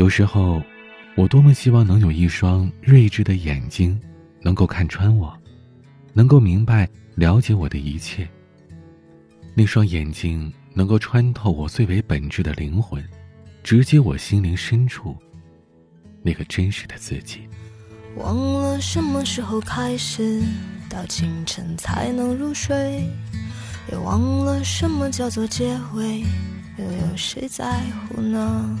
有时候，我多么希望能有一双睿智的眼睛，能够看穿我，能够明白、了解我的一切。那双眼睛能够穿透我最为本质的灵魂，直接我心灵深处那个真实的自己。忘了什么时候开始，到清晨才能入睡，也忘了什么叫做结尾，又有谁在乎呢？